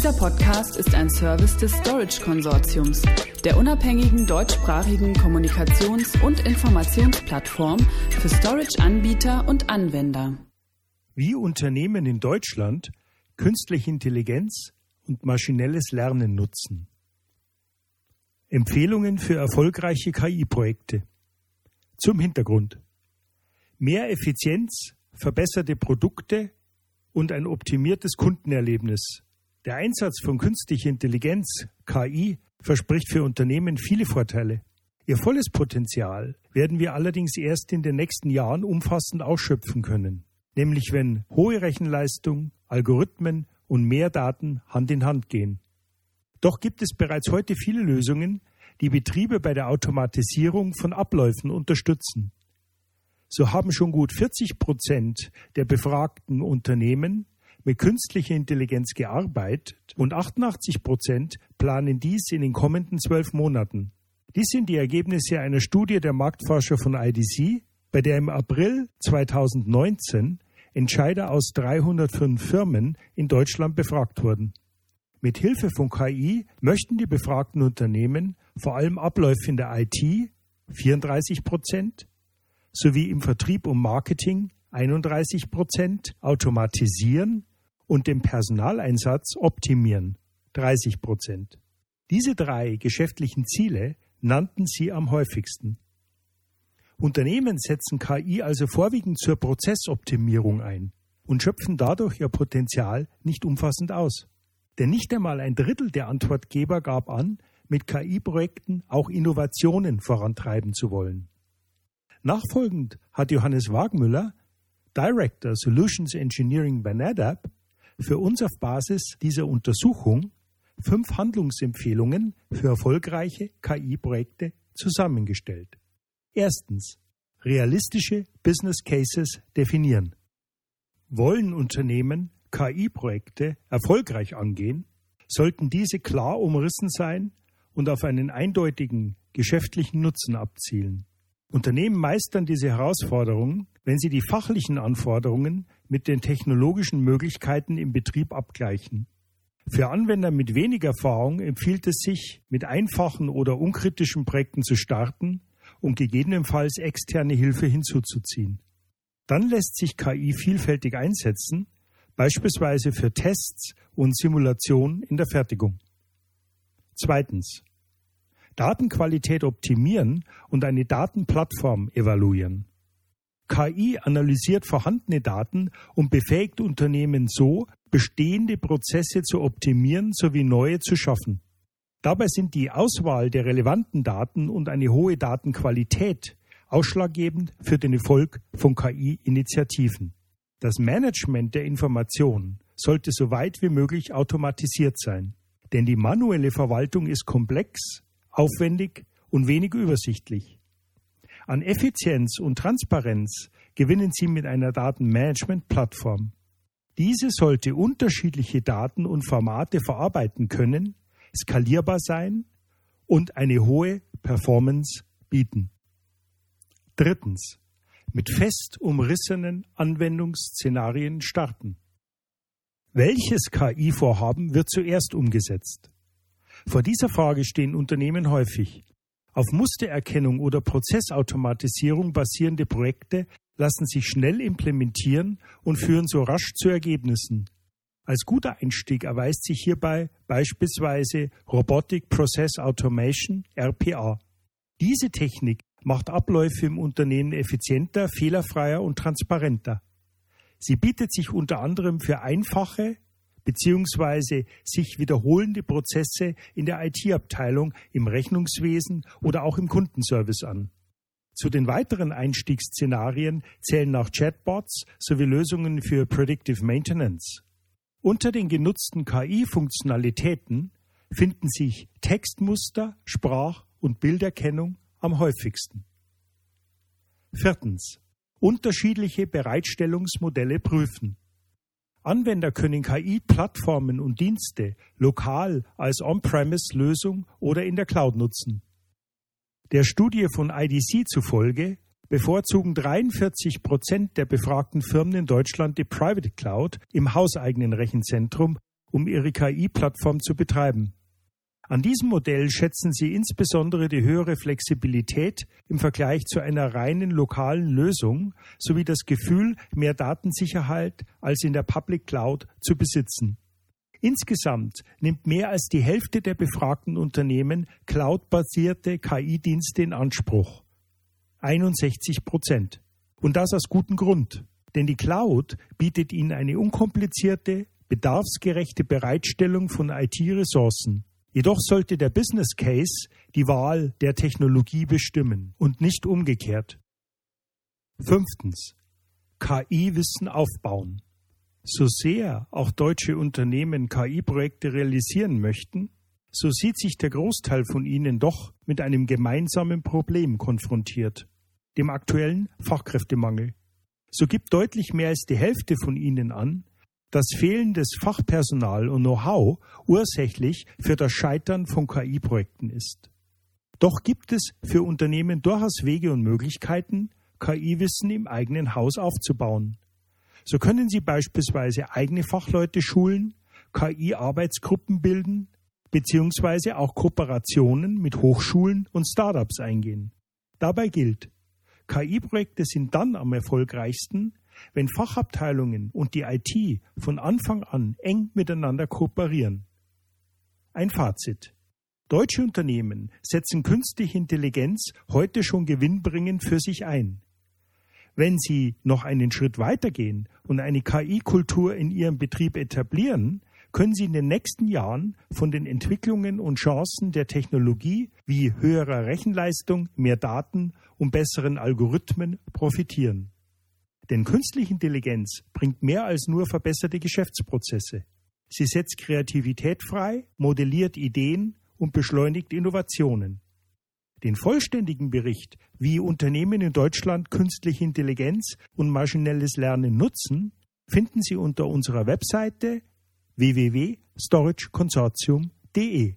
Dieser Podcast ist ein Service des Storage Konsortiums, der unabhängigen deutschsprachigen Kommunikations- und Informationsplattform für Storage-Anbieter und Anwender. Wie Unternehmen in Deutschland künstliche Intelligenz und maschinelles Lernen nutzen. Empfehlungen für erfolgreiche KI-Projekte. Zum Hintergrund. Mehr Effizienz, verbesserte Produkte und ein optimiertes Kundenerlebnis. Der Einsatz von künstlicher Intelligenz, KI, verspricht für Unternehmen viele Vorteile. Ihr volles Potenzial werden wir allerdings erst in den nächsten Jahren umfassend ausschöpfen können, nämlich wenn hohe Rechenleistung, Algorithmen und mehr Daten Hand in Hand gehen. Doch gibt es bereits heute viele Lösungen, die Betriebe bei der Automatisierung von Abläufen unterstützen. So haben schon gut 40 Prozent der befragten Unternehmen mit künstlicher Intelligenz gearbeitet und 88 Prozent planen dies in den kommenden zwölf Monaten. Dies sind die Ergebnisse einer Studie der Marktforscher von IDC, bei der im April 2019 Entscheider aus 305 Firmen in Deutschland befragt wurden. Mit Hilfe von KI möchten die befragten Unternehmen vor allem Abläufe in der IT 34 Prozent sowie im Vertrieb und Marketing 31 Prozent automatisieren und den Personaleinsatz optimieren 30 Prozent. Diese drei geschäftlichen Ziele nannten sie am häufigsten. Unternehmen setzen KI also vorwiegend zur Prozessoptimierung ein und schöpfen dadurch ihr Potenzial nicht umfassend aus. Denn nicht einmal ein Drittel der Antwortgeber gab an, mit KI-Projekten auch Innovationen vorantreiben zu wollen. Nachfolgend hat Johannes Wagmüller, Director Solutions Engineering bei NetApp, für uns auf Basis dieser Untersuchung fünf Handlungsempfehlungen für erfolgreiche KI-Projekte zusammengestellt. Erstens. Realistische Business Cases definieren. Wollen Unternehmen KI-Projekte erfolgreich angehen, sollten diese klar umrissen sein und auf einen eindeutigen geschäftlichen Nutzen abzielen. Unternehmen meistern diese Herausforderungen, wenn sie die fachlichen Anforderungen mit den technologischen Möglichkeiten im Betrieb abgleichen. Für Anwender mit wenig Erfahrung empfiehlt es sich, mit einfachen oder unkritischen Projekten zu starten und gegebenenfalls externe Hilfe hinzuzuziehen. Dann lässt sich KI vielfältig einsetzen, beispielsweise für Tests und Simulationen in der Fertigung. Zweitens. Datenqualität optimieren und eine Datenplattform evaluieren. KI analysiert vorhandene Daten und befähigt Unternehmen so, bestehende Prozesse zu optimieren sowie neue zu schaffen. Dabei sind die Auswahl der relevanten Daten und eine hohe Datenqualität ausschlaggebend für den Erfolg von KI-Initiativen. Das Management der Information sollte so weit wie möglich automatisiert sein, denn die manuelle Verwaltung ist komplex aufwendig und wenig übersichtlich. An Effizienz und Transparenz gewinnen Sie mit einer Datenmanagement-Plattform. Diese sollte unterschiedliche Daten und Formate verarbeiten können, skalierbar sein und eine hohe Performance bieten. Drittens. Mit fest umrissenen Anwendungsszenarien starten. Welches KI-Vorhaben wird zuerst umgesetzt? Vor dieser Frage stehen Unternehmen häufig. Auf Mustererkennung oder Prozessautomatisierung basierende Projekte lassen sich schnell implementieren und führen so rasch zu Ergebnissen. Als guter Einstieg erweist sich hierbei beispielsweise Robotic Process Automation RPA. Diese Technik macht Abläufe im Unternehmen effizienter, fehlerfreier und transparenter. Sie bietet sich unter anderem für einfache, beziehungsweise sich wiederholende Prozesse in der IT-Abteilung, im Rechnungswesen oder auch im Kundenservice an. Zu den weiteren Einstiegsszenarien zählen auch Chatbots sowie Lösungen für Predictive Maintenance. Unter den genutzten KI-Funktionalitäten finden sich Textmuster, Sprach- und Bilderkennung am häufigsten. Viertens. Unterschiedliche Bereitstellungsmodelle prüfen. Anwender können KI-Plattformen und Dienste lokal als On-Premise-Lösung oder in der Cloud nutzen. Der Studie von IDC zufolge bevorzugen 43 Prozent der befragten Firmen in Deutschland die Private Cloud im hauseigenen Rechenzentrum um ihre KI-Plattform zu betreiben. An diesem Modell schätzen sie insbesondere die höhere Flexibilität im Vergleich zu einer reinen lokalen Lösung sowie das Gefühl, mehr Datensicherheit als in der Public Cloud zu besitzen. Insgesamt nimmt mehr als die Hälfte der befragten Unternehmen cloudbasierte KI-Dienste in Anspruch. 61 Prozent. Und das aus gutem Grund. Denn die Cloud bietet ihnen eine unkomplizierte, bedarfsgerechte Bereitstellung von IT-Ressourcen. Jedoch sollte der Business Case die Wahl der Technologie bestimmen und nicht umgekehrt. Fünftens. KI-Wissen aufbauen. So sehr auch deutsche Unternehmen KI-Projekte realisieren möchten, so sieht sich der Großteil von ihnen doch mit einem gemeinsamen Problem konfrontiert, dem aktuellen Fachkräftemangel. So gibt deutlich mehr als die Hälfte von ihnen an, dass fehlendes Fachpersonal und Know-how ursächlich für das Scheitern von KI-Projekten ist. Doch gibt es für Unternehmen durchaus Wege und Möglichkeiten, KI-Wissen im eigenen Haus aufzubauen. So können Sie beispielsweise eigene Fachleute schulen, KI-Arbeitsgruppen bilden, beziehungsweise auch Kooperationen mit Hochschulen und Startups eingehen. Dabei gilt, KI-Projekte sind dann am erfolgreichsten, wenn Fachabteilungen und die IT von Anfang an eng miteinander kooperieren. Ein Fazit. Deutsche Unternehmen setzen künstliche Intelligenz heute schon gewinnbringend für sich ein. Wenn sie noch einen Schritt weitergehen und eine KI-Kultur in ihrem Betrieb etablieren, können sie in den nächsten Jahren von den Entwicklungen und Chancen der Technologie wie höherer Rechenleistung, mehr Daten und besseren Algorithmen profitieren. Denn künstliche Intelligenz bringt mehr als nur verbesserte Geschäftsprozesse. Sie setzt Kreativität frei, modelliert Ideen und beschleunigt Innovationen. Den vollständigen Bericht, wie Unternehmen in Deutschland künstliche Intelligenz und maschinelles Lernen nutzen, finden Sie unter unserer Webseite www.storageconsortium.de.